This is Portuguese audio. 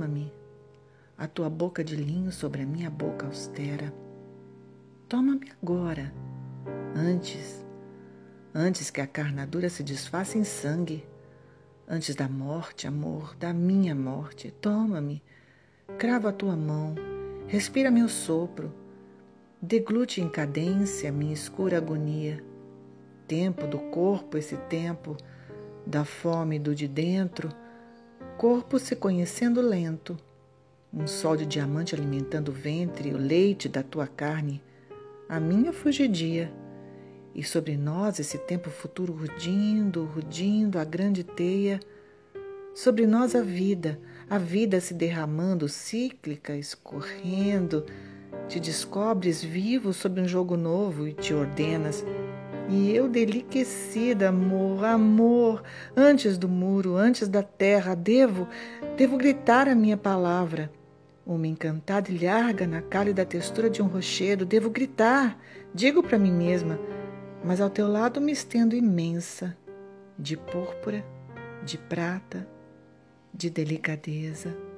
toma-me, a tua boca de linho sobre a minha boca austera. Toma-me agora, antes, antes que a carnadura se desfaça em sangue, antes da morte, amor, da minha morte. Toma-me, crava a tua mão, respira meu sopro, deglute em cadência minha escura agonia. Tempo do corpo, esse tempo da fome do de dentro, corpo se conhecendo lento, um sol de diamante alimentando o ventre, o leite da tua carne, a minha fugidia. E sobre nós esse tempo futuro rudindo, rudindo a grande teia, sobre nós a vida, a vida se derramando, cíclica, escorrendo, te descobres vivo sob um jogo novo e te ordenas e eu, deliquecida, amor, amor, antes do muro, antes da terra, devo, devo gritar a minha palavra. Uma encantada e larga na cálida textura de um rochedo, devo gritar, digo para mim mesma, mas ao teu lado me estendo imensa, de púrpura, de prata, de delicadeza